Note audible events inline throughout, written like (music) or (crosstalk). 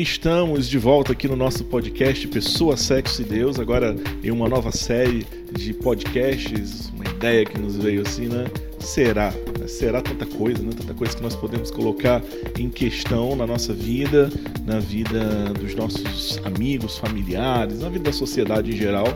Estamos de volta aqui no nosso podcast Pessoa, Sexo e Deus, agora em uma nova série de podcasts, uma ideia que nos veio assim, né? Será? Será tanta coisa, né? Tanta coisa que nós podemos colocar em questão na nossa vida, na vida dos nossos amigos, familiares, na vida da sociedade em geral.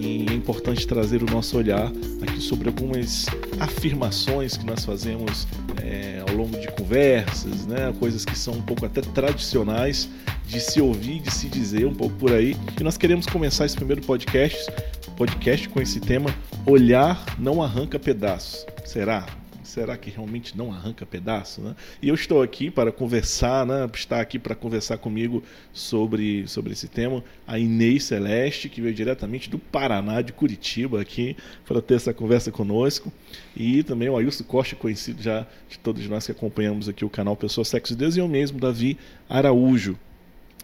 E é importante trazer o nosso olhar aqui sobre algumas afirmações que nós fazemos é, ao longo de conversas, né? coisas que são um pouco até tradicionais de se ouvir, de se dizer um pouco por aí. E nós queremos começar esse primeiro podcast, podcast com esse tema: Olhar não arranca pedaços. Será? Será que realmente não arranca pedaço? Né? E eu estou aqui para conversar, né? está aqui para conversar comigo sobre, sobre esse tema, a Inês Celeste, que veio diretamente do Paraná, de Curitiba, aqui, para ter essa conversa conosco. E também o Ailson Costa, conhecido já de todos nós que acompanhamos aqui o canal Pessoa Sexo e Deus, e eu mesmo, Davi Araújo.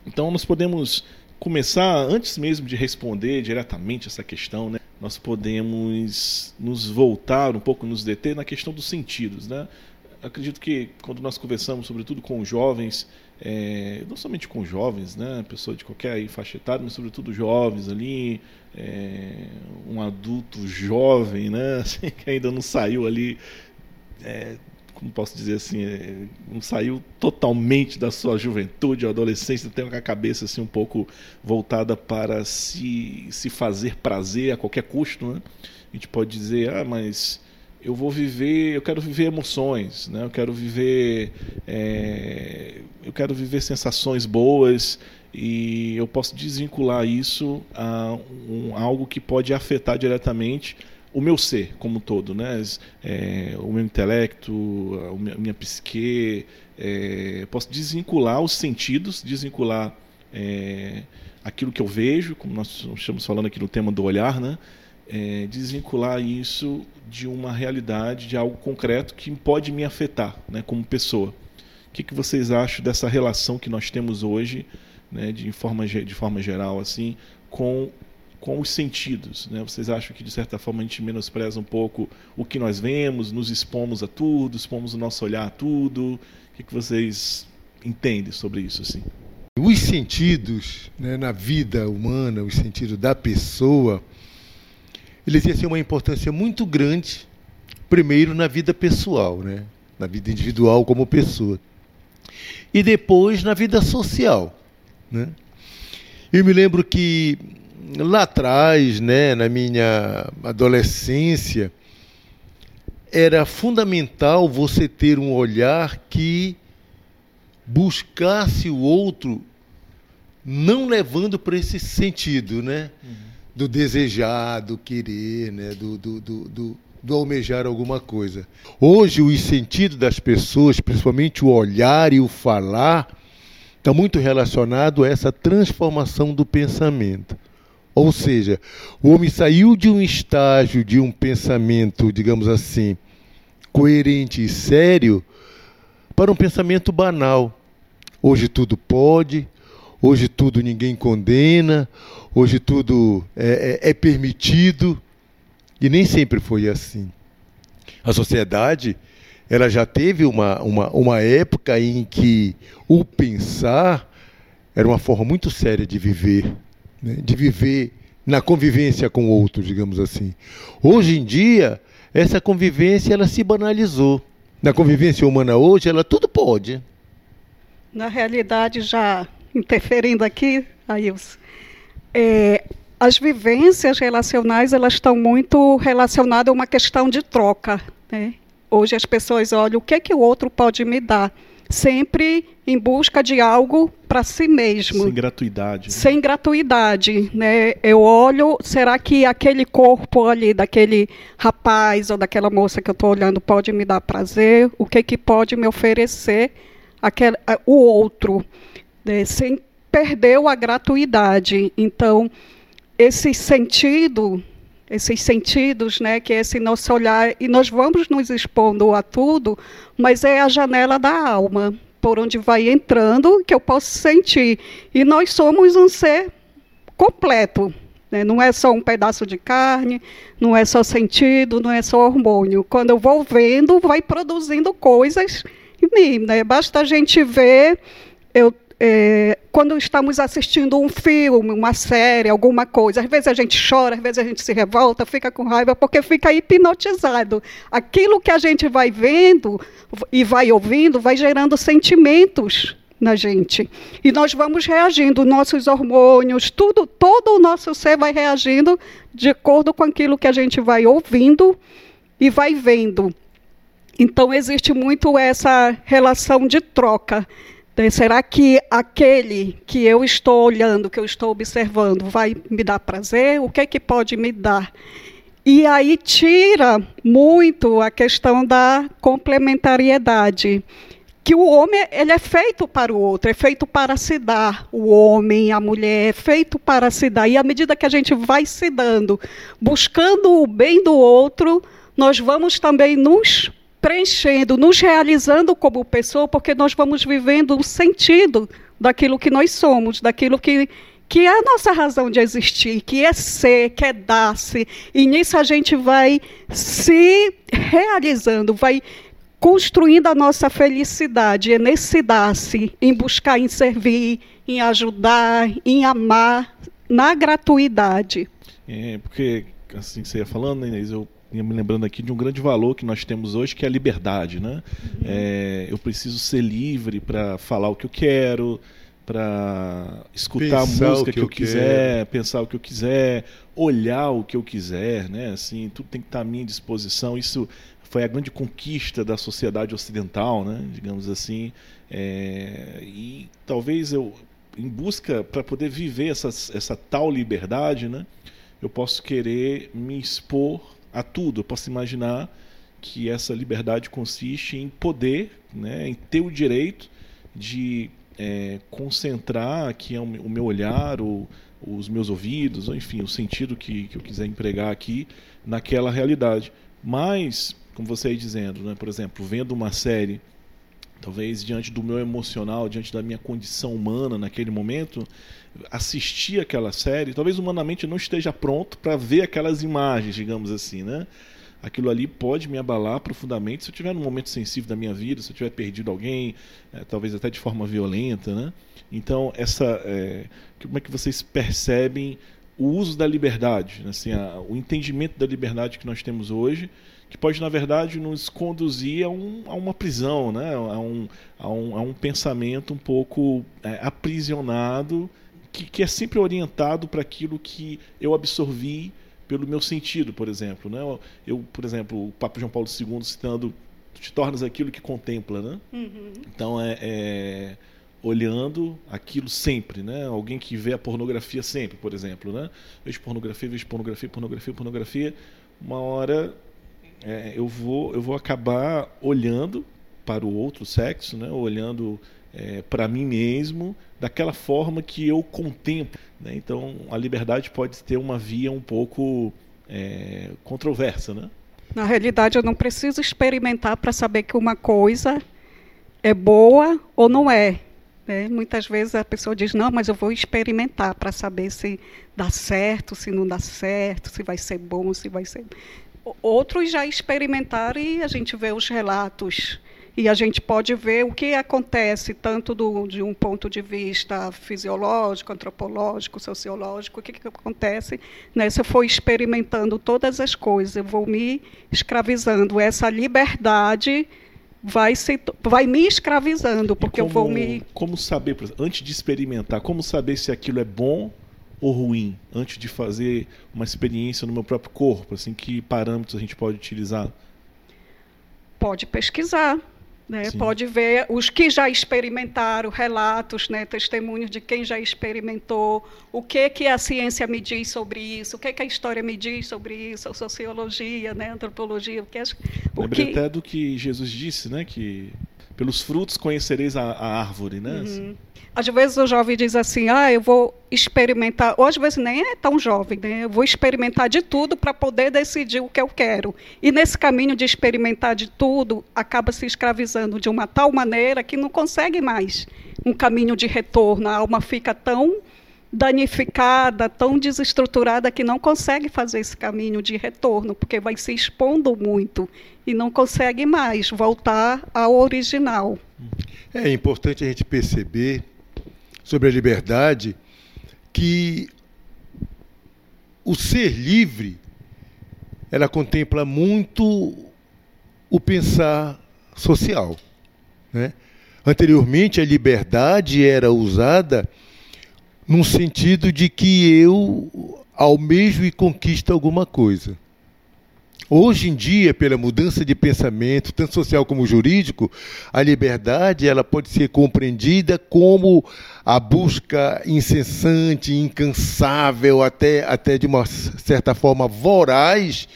Então nós podemos começar, antes mesmo de responder diretamente essa questão, né? nós podemos nos voltar um pouco, nos deter na questão dos sentidos. Né? Acredito que quando nós conversamos, sobretudo com jovens, é, não somente com jovens, né, pessoa de qualquer faixa etária, mas sobretudo jovens ali, é, um adulto jovem, né, (laughs) assim, que ainda não saiu ali é, como posso dizer assim, é, não saiu totalmente da sua juventude ou adolescência, tem a cabeça assim um pouco voltada para se, se fazer prazer a qualquer custo, né? A gente pode dizer, ah, mas eu vou viver, eu quero viver emoções, né? Eu quero viver, é, eu quero viver sensações boas e eu posso desvincular isso a um, algo que pode afetar diretamente o meu ser como um todo, né? É, o meu intelecto, a minha psique, é, posso desvincular os sentidos, desvincular é, aquilo que eu vejo, como nós estamos falando aqui no tema do olhar, né? É, desvincular isso de uma realidade, de algo concreto que pode me afetar, né? Como pessoa. O que, que vocês acham dessa relação que nós temos hoje, né? De forma de forma geral, assim, com com os sentidos. Né? Vocês acham que, de certa forma, a gente menospreza um pouco o que nós vemos, nos expomos a tudo, expomos o nosso olhar a tudo? O que, que vocês entendem sobre isso? Assim? Os sentidos né, na vida humana, os sentidos da pessoa, eles ter uma importância muito grande, primeiro na vida pessoal, né? na vida individual como pessoa, e depois na vida social. Né? Eu me lembro que lá atrás, né, na minha adolescência, era fundamental você ter um olhar que buscasse o outro não levando para esse sentido, né? Uhum. Do desejar, do querer, né? do, do, do, do, do almejar alguma coisa. Hoje, o sentido das pessoas, principalmente o olhar e o falar, está muito relacionado a essa transformação do pensamento. Ou seja, o homem saiu de um estágio de um pensamento, digamos assim, coerente e sério, para um pensamento banal. Hoje tudo pode, hoje tudo ninguém condena, hoje tudo é, é, é permitido. E nem sempre foi assim. A sociedade ela já teve uma, uma, uma época em que o pensar era uma forma muito séria de viver né, de viver na convivência com o outro, digamos assim. Hoje em dia, essa convivência ela se banalizou. Na convivência humana hoje, ela tudo pode. Na realidade, já interferindo aqui, Ailson, é, as vivências relacionais elas estão muito relacionadas a uma questão de troca. Né? Hoje as pessoas olham o que, é que o outro pode me dar sempre em busca de algo para si mesmo. Sem gratuidade. Né? Sem gratuidade, né? Eu olho, será que aquele corpo ali daquele rapaz ou daquela moça que eu estou olhando pode me dar prazer? O que que pode me oferecer aquele, o outro, né? sem perder a gratuidade. Então, esse sentido esses sentidos, né, que é esse nosso olhar, e nós vamos nos expondo a tudo, mas é a janela da alma, por onde vai entrando, que eu posso sentir. E nós somos um ser completo, né? não é só um pedaço de carne, não é só sentido, não é só hormônio. Quando eu vou vendo, vai produzindo coisas em mim. Né? Basta a gente ver, eu é, quando estamos assistindo um filme, uma série, alguma coisa, às vezes a gente chora, às vezes a gente se revolta, fica com raiva, porque fica hipnotizado. Aquilo que a gente vai vendo e vai ouvindo vai gerando sentimentos na gente. E nós vamos reagindo, nossos hormônios, tudo, todo o nosso ser vai reagindo de acordo com aquilo que a gente vai ouvindo e vai vendo. Então existe muito essa relação de troca. Né? Será que aquele que eu estou olhando, que eu estou observando, vai me dar prazer? O que é que pode me dar? E aí tira muito a questão da complementariedade que o homem ele é feito para o outro, é feito para se dar. O homem, a mulher, é feito para se dar. E à medida que a gente vai se dando, buscando o bem do outro, nós vamos também nos preenchendo, nos realizando como pessoa, porque nós vamos vivendo o sentido daquilo que nós somos, daquilo que que é a nossa razão de existir, que é ser, que é dar-se. E nisso a gente vai se realizando, vai construindo a nossa felicidade, é nesse dar-se, em buscar, em servir, em ajudar, em amar, na gratuidade. É, porque, assim que você ia falando, Inês, eu me lembrando aqui de um grande valor que nós temos hoje, que é a liberdade. Né? Uhum. É, eu preciso ser livre para falar o que eu quero, para escutar pensar a música que, que eu, quiser, pensar o que eu quiser, olhar o que eu quiser, né? Assim, tudo tem que estar à minha disposição. Isso foi a grande conquista da sociedade ocidental, né? digamos assim. É, e talvez eu, em busca para poder viver essa, essa tal liberdade, né? eu posso querer me expor a tudo. Eu posso imaginar que essa liberdade consiste em poder, né? em ter o direito de é, concentrar aqui o meu olhar, ou os meus ouvidos, ou enfim, o sentido que, que eu quiser empregar aqui naquela realidade. Mas como você aí dizendo, né? por exemplo, vendo uma série, talvez diante do meu emocional, diante da minha condição humana naquele momento, assistir aquela série, talvez humanamente não esteja pronto para ver aquelas imagens, digamos assim, né? Aquilo ali pode me abalar profundamente se eu estiver num momento sensível da minha vida, se eu tiver perdido alguém, é, talvez até de forma violenta, né? Então, essa, é, como é que vocês percebem o uso da liberdade, assim, a, o entendimento da liberdade que nós temos hoje que pode, na verdade, nos conduzir a, um, a uma prisão, né? a, um, a, um, a um pensamento um pouco é, aprisionado, que, que é sempre orientado para aquilo que eu absorvi pelo meu sentido, por exemplo. Né? Eu, por exemplo, o Papa João Paulo II citando, te tornas aquilo que contempla. Né? Uhum. Então, é, é olhando aquilo sempre, né? Alguém que vê a pornografia sempre, por exemplo, né? Vejo pornografia, vejo pornografia, pornografia, pornografia. Uma hora é, eu, vou, eu vou acabar olhando para o outro sexo, né? olhando é, para mim mesmo, daquela forma que eu contemplo. Né? Então, a liberdade pode ter uma via um pouco é, controversa. Né? Na realidade, eu não preciso experimentar para saber que uma coisa é boa ou não é. Né? Muitas vezes a pessoa diz: não, mas eu vou experimentar para saber se dá certo, se não dá certo, se vai ser bom, se vai ser outros já experimentaram e a gente vê os relatos e a gente pode ver o que acontece tanto do, de um ponto de vista fisiológico, antropológico, sociológico, o que, que acontece né? se eu for experimentando todas as coisas, eu vou me escravizando. Essa liberdade vai, se, vai me escravizando, porque como, eu vou me... Como saber, antes de experimentar, como saber se aquilo é bom ou ruim antes de fazer uma experiência no meu próprio corpo? Assim, que parâmetros a gente pode utilizar? Pode pesquisar. Né? Pode ver os que já experimentaram, relatos, né? testemunhos de quem já experimentou, o que, que a ciência me diz sobre isso, o que, que a história me diz sobre isso, a sociologia, né? a antropologia. O que, o Lembrei que... até do que Jesus disse, né? que pelos frutos conhecereis a, a árvore, né? Uhum. Assim. Às vezes o jovem diz assim, ah, eu vou experimentar, ou às vezes nem é tão jovem, né? eu vou experimentar de tudo para poder decidir o que eu quero. E nesse caminho de experimentar de tudo, acaba se escravizando de uma tal maneira que não consegue mais um caminho de retorno. A alma fica tão danificada, tão desestruturada que não consegue fazer esse caminho de retorno, porque vai se expondo muito e não consegue mais voltar ao original. É importante a gente perceber sobre a liberdade que o ser livre ela contempla muito o pensar social. Né? Anteriormente, a liberdade era usada num sentido de que eu almejo e conquisto alguma coisa. Hoje em dia, pela mudança de pensamento, tanto social como jurídico, a liberdade ela pode ser compreendida como a busca incessante, incansável, até, até de uma certa forma voraz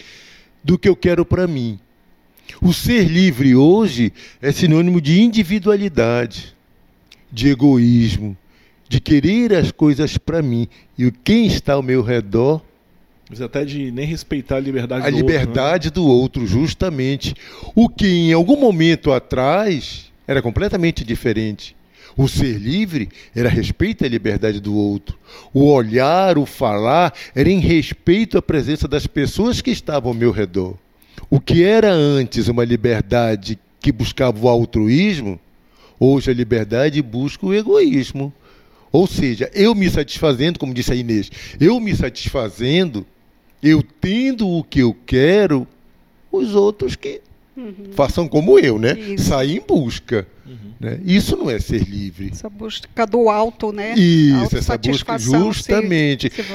do que eu quero para mim. O ser livre hoje é sinônimo de individualidade, de egoísmo, de querer as coisas para mim. E quem está ao meu redor mas até de nem respeitar a liberdade a do liberdade outro, né? do outro, justamente. O que em algum momento atrás era completamente diferente. O ser livre era respeito à liberdade do outro. O olhar, o falar, era em respeito à presença das pessoas que estavam ao meu redor. O que era antes uma liberdade que buscava o altruísmo, hoje a liberdade busca o egoísmo. Ou seja, eu me satisfazendo, como disse a Inês, eu me satisfazendo eu tendo o que eu quero, os outros que uhum. façam como eu, né? Sair em busca. Uhum. Né? Isso não é ser livre. Essa busca do alto, né? Isso, essa busca justamente. Se, se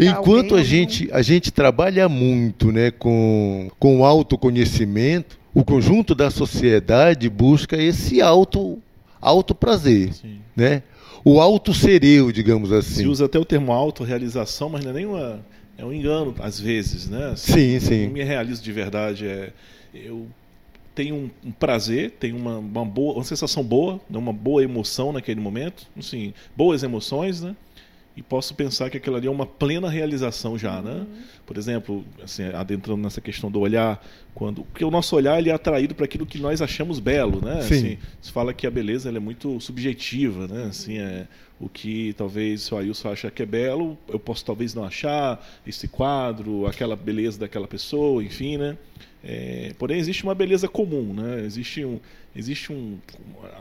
Enquanto alguém, a gente a gente trabalha muito, né, com com o autoconhecimento, o conjunto da sociedade busca esse auto auto prazer, Sim. né? O auto ser eu, digamos assim. Se usa até o termo autorrealização, mas não é nenhuma é um engano às vezes, né? Sim, sim. Não me realizo de verdade. É, eu tenho um, um prazer, tenho uma, uma, boa, uma sensação boa, né? uma boa emoção naquele momento, assim, boas emoções, né? E posso pensar que aquilo ali é uma plena realização já, né? Uhum. Por exemplo, assim, adentrando nessa questão do olhar, quando porque o nosso olhar ele é atraído para aquilo que nós achamos belo, né? Sim. Assim, se fala que a beleza é muito subjetiva, né? Assim, é, o que talvez o Ailson acha que é belo, eu posso talvez não achar esse quadro, aquela beleza daquela pessoa, enfim, né? É, porém existe uma beleza comum, né? Existe um, existe um,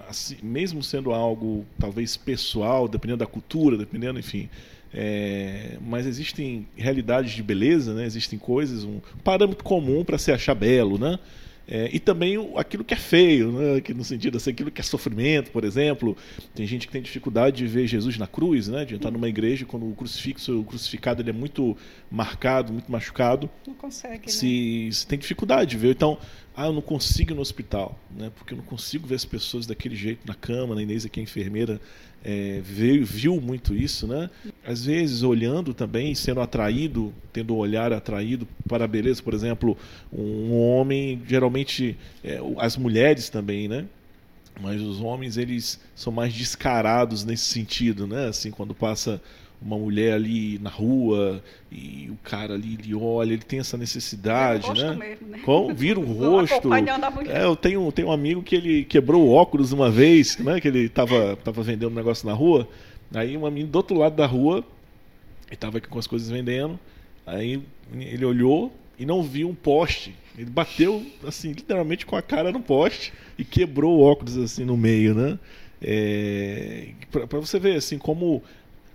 assim, mesmo sendo algo talvez pessoal, dependendo da cultura, dependendo, enfim, é, mas existem realidades de beleza, né? Existem coisas, um parâmetro comum para se achar belo, né? É, e também aquilo que é feio, né? que no sentido assim, aquilo que é sofrimento, por exemplo. Tem gente que tem dificuldade de ver Jesus na cruz, né? de entrar numa igreja quando o crucifixo, o crucificado ele é muito marcado, muito machucado. Não consegue, se, né? se tem dificuldade de ver. Então, ah, eu não consigo ir no hospital, né? porque eu não consigo ver as pessoas daquele jeito na cama. A Inês aqui, a enfermeira, é, veio, viu muito isso, né? Às vezes olhando também, sendo atraído, tendo o olhar atraído para a beleza, por exemplo, um homem, geralmente é, as mulheres também, né? Mas os homens eles são mais descarados nesse sentido, né? Assim, quando passa uma mulher ali na rua e o cara ali ele olha, ele tem essa necessidade, né? Mesmo, né? Com, vira o (laughs) rosto. É, eu tenho, tenho um amigo que ele quebrou o óculos uma vez, né? Que ele tava, tava vendendo um negócio na rua. Aí uma menina do outro lado da rua, ele tava aqui com as coisas vendendo. Aí ele olhou e não viu um poste. Ele bateu, assim, literalmente com a cara no poste e quebrou o óculos assim no meio, né? É, para você ver assim como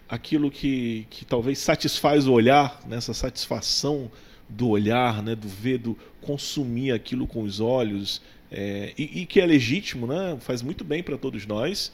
aquilo que, que talvez satisfaz o olhar, nessa né? satisfação do olhar, né? do ver, do consumir aquilo com os olhos, é, e, e, que é legítimo, né? faz muito bem para todos nós,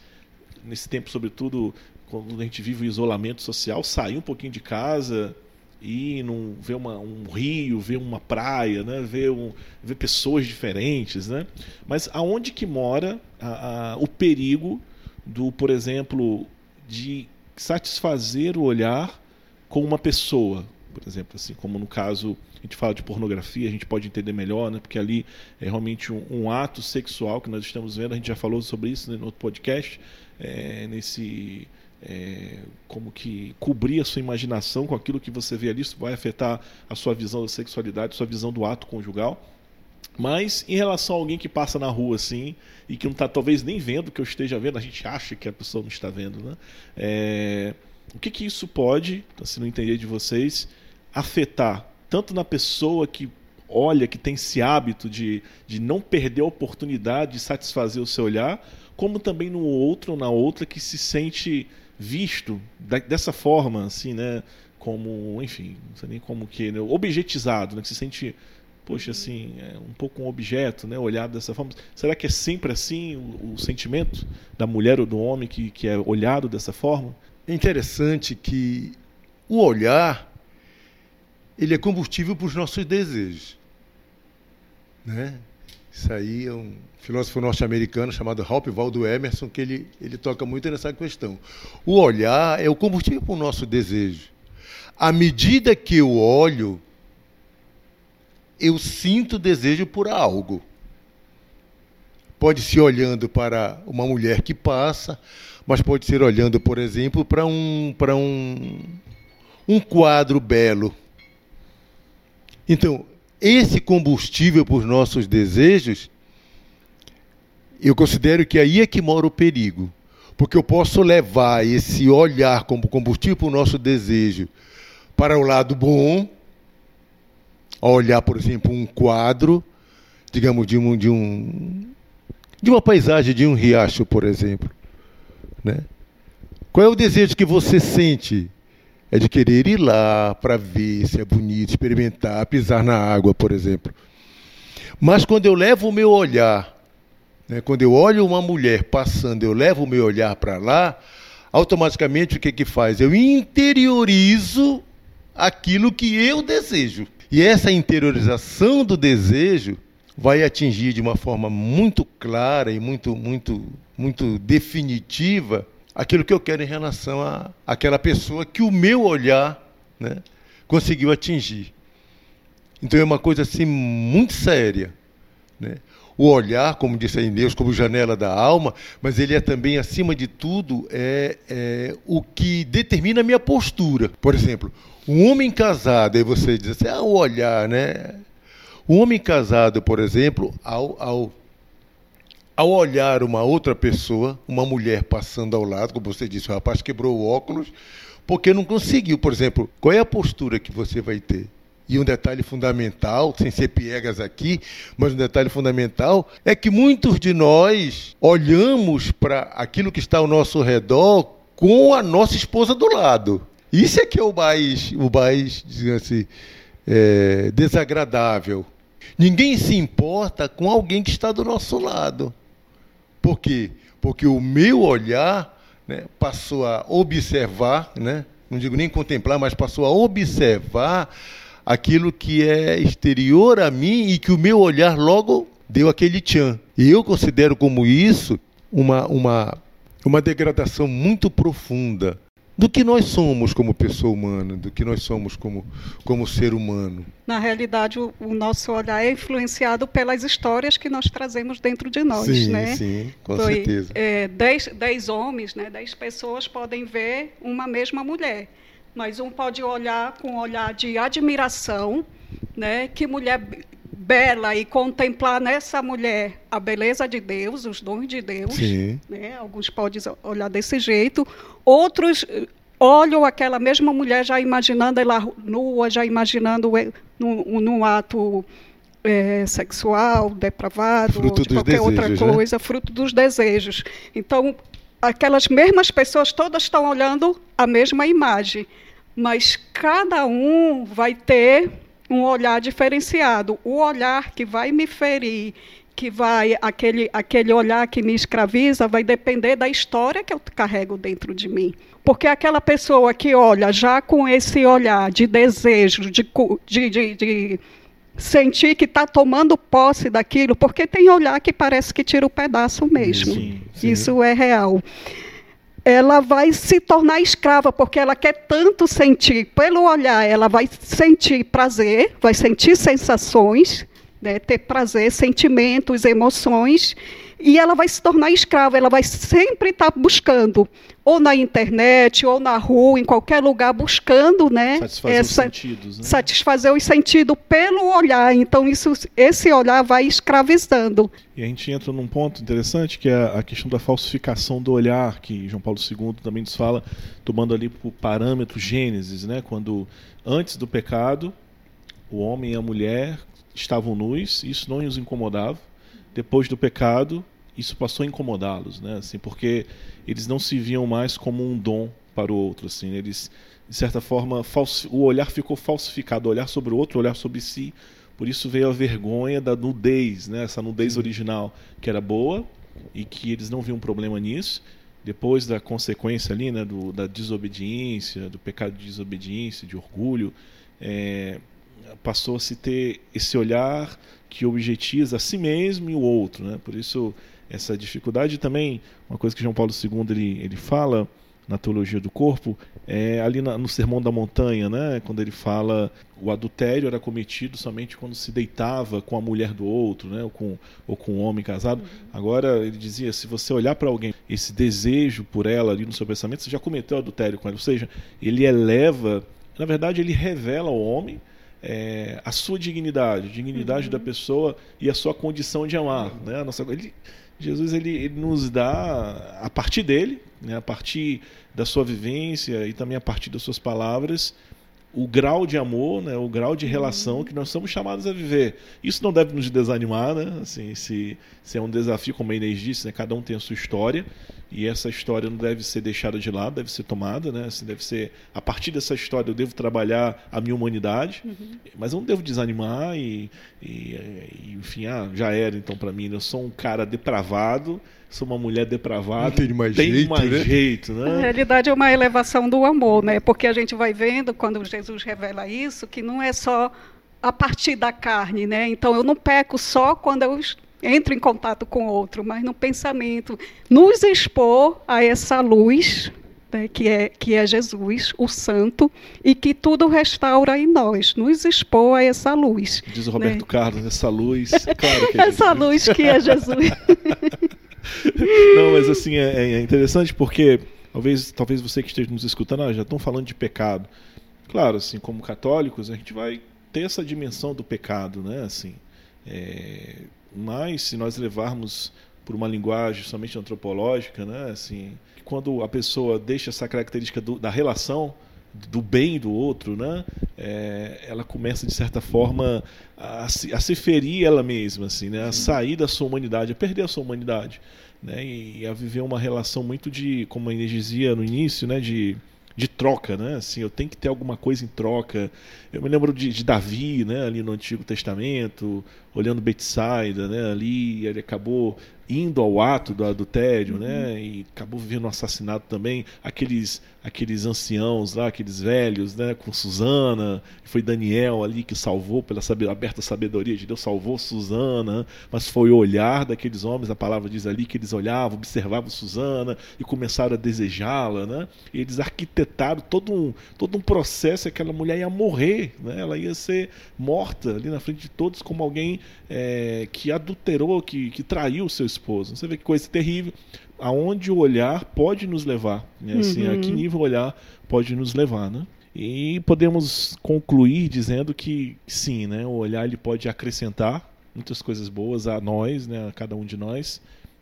nesse tempo, sobretudo, quando a gente vive o isolamento social, sair um pouquinho de casa, ir num, ver uma, um rio, ver uma praia, né? ver, um, ver pessoas diferentes. Né? Mas aonde que mora a, a, o perigo do, por exemplo, de satisfazer o olhar com uma pessoa, por exemplo, assim, como no caso a gente fala de pornografia, a gente pode entender melhor, né? Porque ali é realmente um, um ato sexual que nós estamos vendo. A gente já falou sobre isso né, no outro podcast, é, nesse é, como que cobrir a sua imaginação com aquilo que você vê ali, isso vai afetar a sua visão da sexualidade, sua visão do ato conjugal. Mas em relação a alguém que passa na rua assim e que não está talvez nem vendo que eu esteja vendo, a gente acha que a pessoa não está vendo, né? É, o que, que isso pode, se não entender de vocês, afetar tanto na pessoa que olha, que tem esse hábito de, de não perder a oportunidade de satisfazer o seu olhar, como também no outro ou na outra que se sente visto da, dessa forma, assim, né? Como, enfim, não sei nem como que, né? objetizado, né? Que se sente, poxa, assim, é um pouco um objeto, né? Olhado dessa forma. Será que é sempre assim o, o sentimento da mulher ou do homem que, que é olhado dessa forma? É interessante que o olhar ele é combustível para os nossos desejos. Né? Isso aí é um filósofo norte-americano chamado Ralph Waldo Emerson que ele, ele toca muito nessa questão. O olhar é o combustível para o nosso desejo. À medida que eu olho, eu sinto desejo por algo. Pode ser olhando para uma mulher que passa, mas pode ser olhando, por exemplo, para um, para um, um quadro belo. Então, esse combustível para os nossos desejos, eu considero que aí é que mora o perigo. Porque eu posso levar esse olhar como combustível para o nosso desejo para o lado bom, a olhar, por exemplo, um quadro, digamos, de um, de um de uma paisagem de um riacho, por exemplo. Né? Qual é o desejo que você sente é de querer ir lá para ver se é bonito, experimentar, pisar na água, por exemplo. Mas quando eu levo o meu olhar, né, quando eu olho uma mulher passando, eu levo o meu olhar para lá, automaticamente o que, que faz? Eu interiorizo aquilo que eu desejo. E essa interiorização do desejo vai atingir de uma forma muito clara e muito, muito, muito definitiva aquilo que eu quero em relação a aquela pessoa que o meu olhar né, conseguiu atingir. Então é uma coisa assim muito séria. Né? O olhar, como disse aí Deus, como janela da alma, mas ele é também, acima de tudo, é, é o que determina a minha postura. Por exemplo, um homem casado, aí você diz assim, ah, o olhar, né? Um homem casado, por exemplo, ao, ao ao olhar uma outra pessoa, uma mulher passando ao lado, como você disse, o rapaz quebrou o óculos, porque não conseguiu, por exemplo, qual é a postura que você vai ter? E um detalhe fundamental, sem ser piegas aqui, mas um detalhe fundamental é que muitos de nós olhamos para aquilo que está ao nosso redor com a nossa esposa do lado. Isso é que é o mais, o mais assim, é, desagradável. Ninguém se importa com alguém que está do nosso lado. Por quê? Porque o meu olhar né, passou a observar, né, não digo nem contemplar, mas passou a observar aquilo que é exterior a mim e que o meu olhar logo deu aquele tchan. E eu considero como isso uma, uma, uma degradação muito profunda do que nós somos como pessoa humana, do que nós somos como, como ser humano. Na realidade, o, o nosso olhar é influenciado pelas histórias que nós trazemos dentro de nós, sim, né? Sim, com Foi, certeza. É, dez, dez homens, né, dez pessoas podem ver uma mesma mulher, mas um pode olhar com um olhar de admiração, né? Que mulher bela e contemplar nessa mulher a beleza de Deus, os dons de Deus. Né? Alguns podem olhar desse jeito, outros eh, olham aquela mesma mulher já imaginando ela nua, já imaginando no, no ato é, sexual, depravado, fruto de qualquer desejos, outra né? coisa, né? fruto dos desejos. Então, aquelas mesmas pessoas todas estão olhando a mesma imagem, mas cada um vai ter um olhar diferenciado. O olhar que vai me ferir, que vai aquele aquele olhar que me escraviza, vai depender da história que eu carrego dentro de mim. Porque aquela pessoa que olha já com esse olhar de desejo, de, de, de, de sentir que está tomando posse daquilo, porque tem olhar que parece que tira o pedaço mesmo. Sim, sim. Isso é real ela vai se tornar escrava, porque ela quer tanto sentir, pelo olhar, ela vai sentir prazer, vai sentir sensações, né, ter prazer, sentimentos, emoções, e ela vai se tornar escrava, ela vai sempre estar buscando, ou na internet, ou na rua, em qualquer lugar, buscando né, satisfazer, essa, os, sentidos, né? satisfazer os sentidos pelo olhar. Então, isso, esse olhar vai escravizando. E a gente entra num ponto interessante, que é a questão da falsificação do olhar, que João Paulo II também nos fala, tomando ali o parâmetro Gênesis, né, quando antes do pecado, o homem e a mulher estavam nus, isso não os incomodava. Depois do pecado, isso passou a incomodá-los, né? Assim, porque eles não se viam mais como um dom para o outro, assim, eles de certa forma o olhar ficou falsificado, o olhar sobre o outro, o olhar sobre si. Por isso veio a vergonha da nudez, né? Essa nudez original que era boa e que eles não viam problema nisso. Depois da consequência ali, né, do, da desobediência, do pecado de desobediência, de orgulho, é, passou a se ter esse olhar que objetiza a si mesmo e o outro, né? Por isso essa dificuldade também, uma coisa que João Paulo II ele, ele fala na teologia do corpo, é ali na, no Sermão da Montanha, né, quando ele fala o adultério era cometido somente quando se deitava com a mulher do outro, né, ou com ou com um homem casado. Uhum. Agora ele dizia, se você olhar para alguém, esse desejo por ela ali no seu pensamento, você já cometeu adultério com ela. Ou seja, ele eleva, na verdade, ele revela ao homem é, a sua dignidade, a dignidade uhum. da pessoa e a sua condição de amar. Né? A nossa, ele, Jesus ele, ele, nos dá, a partir dele, né, a partir da sua vivência e também a partir das suas palavras, o grau de amor, né, o grau de relação que nós somos chamados a viver. Isso não deve nos desanimar, né? Assim, se, se é um desafio, como a Inês disse, né, cada um tem a sua história e essa história não deve ser deixada de lado, deve ser tomada, né? Assim, deve ser a partir dessa história eu devo trabalhar a minha humanidade, uhum. mas eu não devo desanimar e, e, e enfim, ah, já era então para mim. Né? Eu sou um cara depravado sou uma mulher depravada. Tem mais tem jeito, mais né? jeito, né? Na realidade é uma elevação do amor, né? Porque a gente vai vendo quando Jesus revela isso que não é só a partir da carne, né? Então eu não peco só quando eu entro em contato com outro, mas no pensamento, nos expor a essa luz né, que, é, que é Jesus, o Santo, e que tudo restaura em nós, nos expor a essa luz. Diz o Roberto né? Carlos, essa luz, claro que é (laughs) Essa Jesus. luz que é Jesus. (laughs) (laughs) Não, mas assim, é, é, interessante porque talvez, talvez você que esteja nos escutando, ah, já estão falando de pecado. Claro, assim, como católicos, a gente vai ter essa dimensão do pecado, né? Assim, é, mas se nós levarmos por uma linguagem somente antropológica, né? Assim, quando a pessoa deixa essa característica do, da relação do bem do outro, né? É, ela começa de certa forma a se, a se ferir ela mesma, assim, né? A sair da sua humanidade, a perder a sua humanidade, né? E, e a viver uma relação muito de, como a Inês dizia no início, né? De de troca, né? Assim, eu tenho que ter alguma coisa em troca. Eu me lembro de, de Davi, né? Ali no Antigo Testamento, olhando Betsaida, né? Ali ele acabou indo ao ato do adultério, né? uhum. né? E acabou vivendo um assassinato também. Aqueles aqueles anciãos lá, aqueles velhos, né? Com Susana, foi Daniel ali que salvou pela saber, aberta sabedoria de Deus, salvou Susana, mas foi o olhar daqueles homens, a palavra diz ali que eles olhavam, observavam Susana e começaram a desejá-la, né? E eles arquitetaram todo um todo um processo, aquela mulher ia morrer, né? Ela ia ser morta ali na frente de todos como alguém é, que adulterou, que, que traiu o seu esposo. Você vê que coisa terrível. Aonde o olhar pode nos levar, né? assim, uhum. a que nível o olhar pode nos levar, né? E podemos concluir dizendo que sim, né? O olhar ele pode acrescentar muitas coisas boas a nós, né? A cada um de nós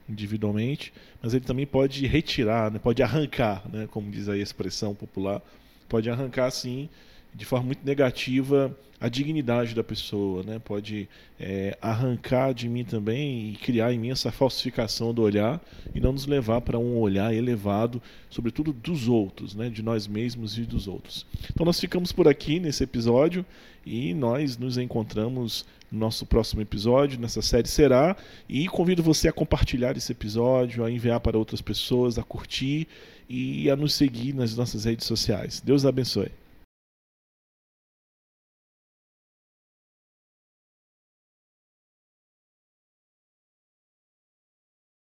individualmente, mas ele também pode retirar, né? pode arrancar, né? Como diz aí a expressão popular, pode arrancar sim de forma muito negativa a dignidade da pessoa, né? pode é, arrancar de mim também e criar em mim essa falsificação do olhar e não nos levar para um olhar elevado, sobretudo dos outros, né? de nós mesmos e dos outros. Então nós ficamos por aqui nesse episódio e nós nos encontramos no nosso próximo episódio, nessa série será, e convido você a compartilhar esse episódio, a enviar para outras pessoas, a curtir e a nos seguir nas nossas redes sociais. Deus abençoe.